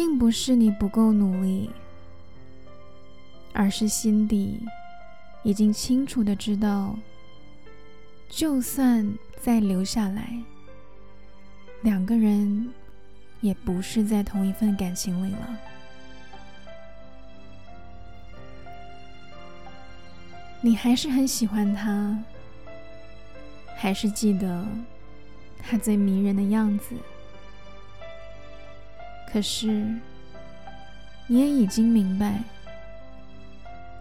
并不是你不够努力，而是心底已经清楚的知道，就算再留下来，两个人也不是在同一份感情里了。你还是很喜欢他，还是记得他最迷人的样子。可是，你也已经明白，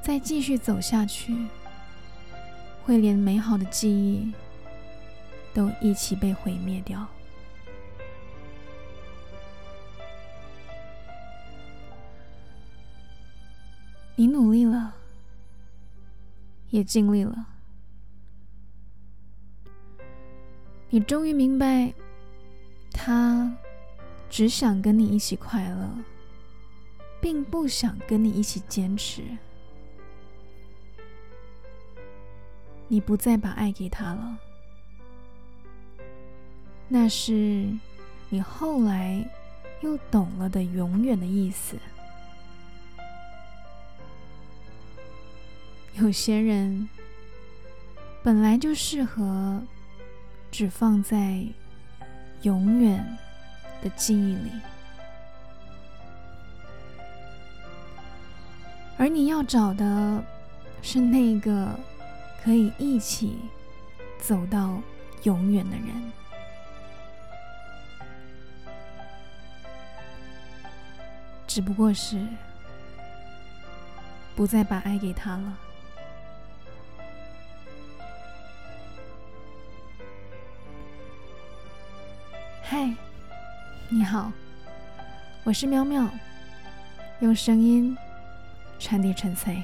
再继续走下去，会连美好的记忆都一起被毁灭掉。你努力了。也尽力了，你终于明白，他只想跟你一起快乐，并不想跟你一起坚持。你不再把爱给他了，那是你后来又懂了的“永远”的意思。有些人本来就适合只放在永远的记忆里，而你要找的是那个可以一起走到永远的人，只不过是不再把爱给他了。嗨，你好，我是喵喵，用声音传递纯粹。